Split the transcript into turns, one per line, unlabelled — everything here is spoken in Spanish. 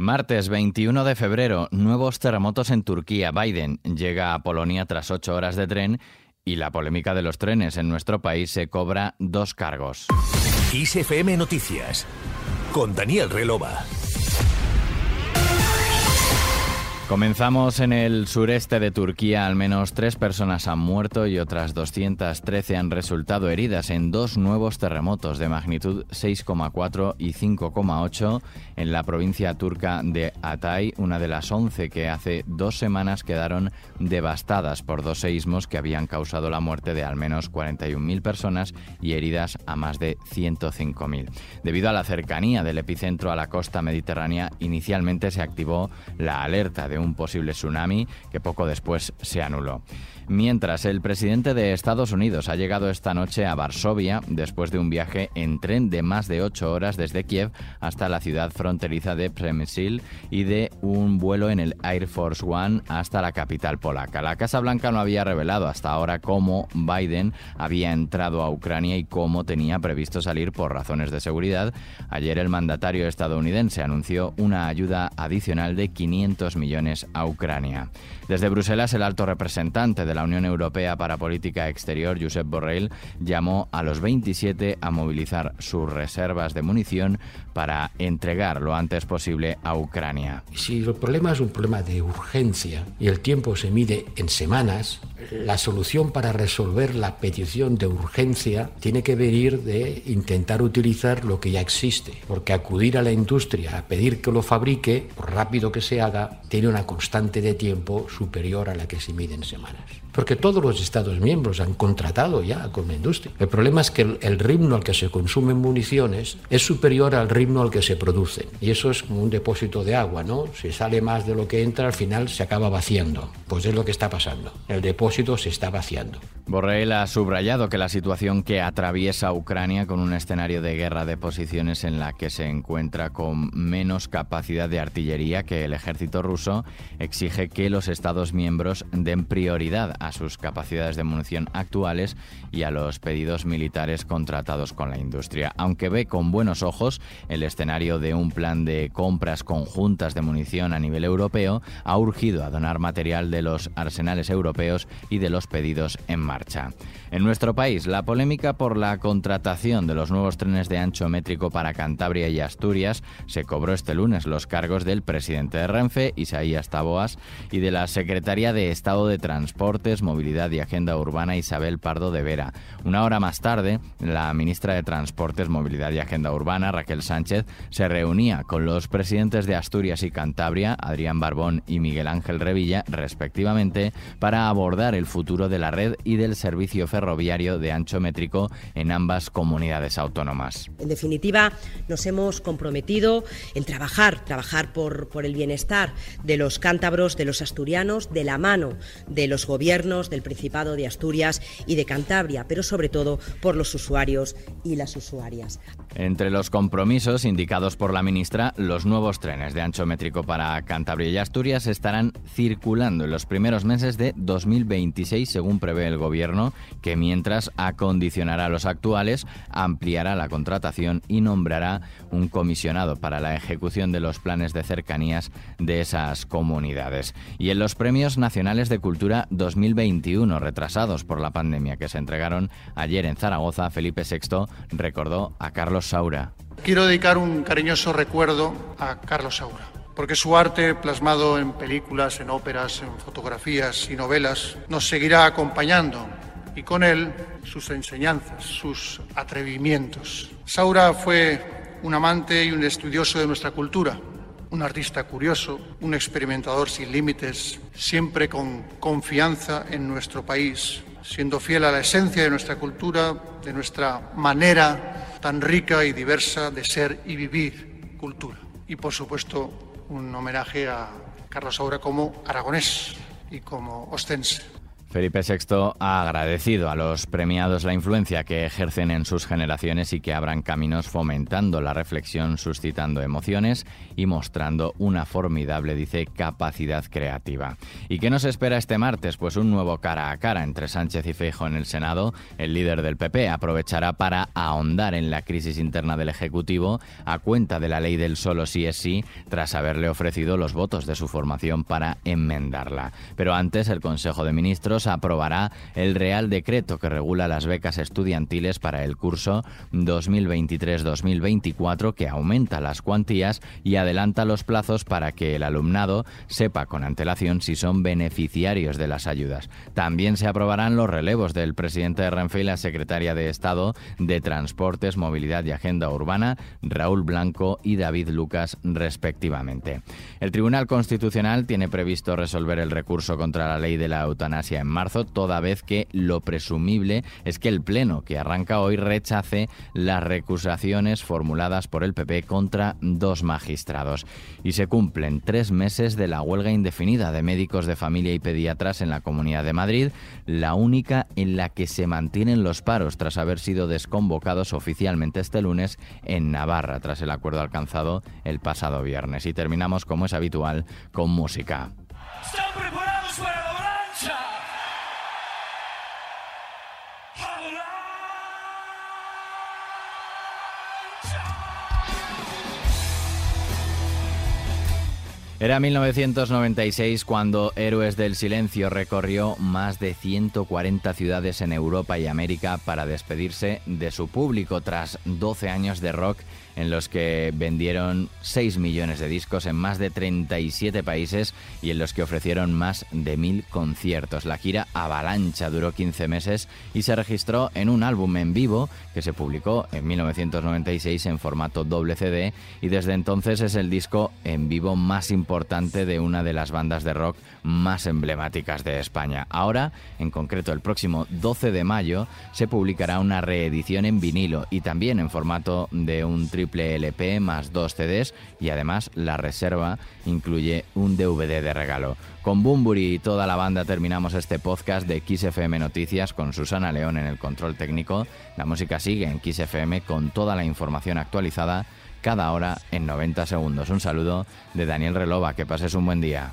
Martes 21 de febrero, nuevos terremotos en Turquía. Biden llega a Polonia tras ocho horas de tren y la polémica de los trenes en nuestro país se cobra dos cargos.
ISFM Noticias con Daniel Relova.
Comenzamos en el sureste de Turquía. Al menos tres personas han muerto y otras 213 han resultado heridas en dos nuevos terremotos de magnitud 6,4 y 5,8 en la provincia turca de Hatay, una de las 11 que hace dos semanas quedaron devastadas por dos seísmos que habían causado la muerte de al menos 41.000 personas y heridas a más de 105.000. Debido a la cercanía del epicentro a la costa mediterránea, inicialmente se activó la alerta de un posible tsunami que poco después se anuló. Mientras el presidente de Estados Unidos ha llegado esta noche a Varsovia después de un viaje en tren de más de ocho horas desde Kiev hasta la ciudad fronteriza de Przemyśl y de un vuelo en el Air Force One hasta la capital polaca. La Casa Blanca no había revelado hasta ahora cómo Biden había entrado a Ucrania y cómo tenía previsto salir por razones de seguridad. Ayer el mandatario estadounidense anunció una ayuda adicional de 500 millones a Ucrania. Desde Bruselas, el alto representante de la Unión Europea para Política Exterior, Josep Borrell, llamó a los 27 a movilizar sus reservas de munición para entregar lo antes posible a Ucrania.
Si el problema es un problema de urgencia y el tiempo se mide en semanas, la solución para resolver la petición de urgencia tiene que venir de intentar utilizar lo que ya existe, porque acudir a la industria a pedir que lo fabrique, por rápido que se haga, tiene una constante de tiempo superior a la que se mide en semanas. Porque todos los Estados miembros han contratado ya con la industria. El problema es que el, ritmo al que se consumen municiones es superior al ritmo al que se producen. Y eso es como un depósito de agua, ¿no? Si sale más de lo que entra, al final se acaba vaciando. Pues es lo que está pasando. El depósito se está vaciando.
Borrell ha subrayado que la situación que atraviesa Ucrania con un escenario de guerra de posiciones en la que se encuentra con menos capacidad de artillería que el ejército ruso exige que los Estados miembros den prioridad a sus capacidades de munición actuales y a los pedidos militares contratados con la industria. Aunque ve con buenos ojos el escenario de un plan de compras conjuntas de munición a nivel europeo, ha urgido a donar material de los arsenales europeos y de los pedidos en marcha. En nuestro país, la polémica por la contratación de los nuevos trenes de ancho métrico para Cantabria y Asturias se cobró este lunes los cargos del presidente de Renfe, Isaías Taboas, y de la Secretaría de Estado de Transportes, Movilidad y Agenda Urbana, Isabel Pardo de Vera. Una hora más tarde, la ministra de Transportes, Movilidad y Agenda Urbana, Raquel Sánchez, se reunía con los presidentes de Asturias y Cantabria, Adrián Barbón y Miguel Ángel Revilla, respectivamente, para abordar el futuro de la red y del servicio ferroviario de ancho métrico en ambas comunidades autónomas.
En definitiva, nos hemos comprometido en trabajar, trabajar por, por el bienestar de los cántabros, de los asturianos, de la mano de los gobiernos del Principado de Asturias y de Cantabria, pero sobre todo por los usuarios y las usuarias.
Entre los compromisos indicados por la ministra, los nuevos trenes de ancho métrico para Cantabria y Asturias estarán circulando en los primeros meses de 2026, según prevé el Gobierno, que mientras acondicionará a los actuales, ampliará la contratación y nombrará un comisionado para la ejecución de los planes de cercanías de esas comunidades. Y en los Premios Nacionales de Cultura 2021, retrasados por la pandemia que se entregaron ayer en Zaragoza, Felipe VI recordó a Carlos Saura.
Quiero dedicar un cariñoso recuerdo a Carlos Saura, porque su arte, plasmado en películas, en óperas, en fotografías y novelas, nos seguirá acompañando y con él sus enseñanzas, sus atrevimientos. Saura fue un amante y un estudioso de nuestra cultura, un artista curioso, un experimentador sin límites, siempre con confianza en nuestro país, siendo fiel a la esencia de nuestra cultura, de nuestra manera tan rica y diversa de ser y vivir cultura. Y por supuesto, un homenaje a Carlos Saura como aragonés y como ostense.
Felipe VI ha agradecido a los premiados la influencia que ejercen en sus generaciones y que abran caminos fomentando la reflexión, suscitando emociones y mostrando una formidable, dice, capacidad creativa. ¿Y qué nos espera este martes? Pues un nuevo cara a cara entre Sánchez y Feijo en el Senado. El líder del PP aprovechará para ahondar en la crisis interna del Ejecutivo a cuenta de la ley del solo sí es sí, tras haberle ofrecido los votos de su formación para enmendarla. Pero antes, el Consejo de Ministros aprobará el Real Decreto que regula las becas estudiantiles para el curso 2023-2024 que aumenta las cuantías y adelanta los plazos para que el alumnado sepa con antelación si son beneficiarios de las ayudas. También se aprobarán los relevos del presidente de Renfe y la secretaria de Estado de Transportes, Movilidad y Agenda Urbana, Raúl Blanco y David Lucas, respectivamente. El Tribunal Constitucional tiene previsto resolver el recurso contra la ley de la eutanasia en marzo, toda vez que lo presumible es que el Pleno, que arranca hoy, rechace las recusaciones formuladas por el PP contra dos magistrados. Y se cumplen tres meses de la huelga indefinida de médicos de familia y pediatras en la Comunidad de Madrid, la única en la que se mantienen los paros tras haber sido desconvocados oficialmente este lunes en Navarra, tras el acuerdo alcanzado el pasado viernes. Y terminamos, como es habitual, con música. Era 1996 cuando Héroes del Silencio recorrió más de 140 ciudades en Europa y América para despedirse de su público tras 12 años de rock en los que vendieron 6 millones de discos en más de 37 países y en los que ofrecieron más de mil conciertos. La gira Avalancha duró 15 meses y se registró en un álbum en vivo que se publicó en 1996 en formato doble CD y desde entonces es el disco en vivo más importante de una de las bandas de rock más emblemáticas de España. Ahora, en concreto el próximo 12 de mayo, se publicará una reedición en vinilo y también en formato de un LP más dos CDs y además la reserva incluye un DVD de regalo. Con Bumburi y toda la banda terminamos este podcast de XFM Noticias con Susana León en el control técnico. La música sigue en XFM con toda la información actualizada cada hora en 90 segundos. Un saludo de Daniel Relova, que pases un buen día.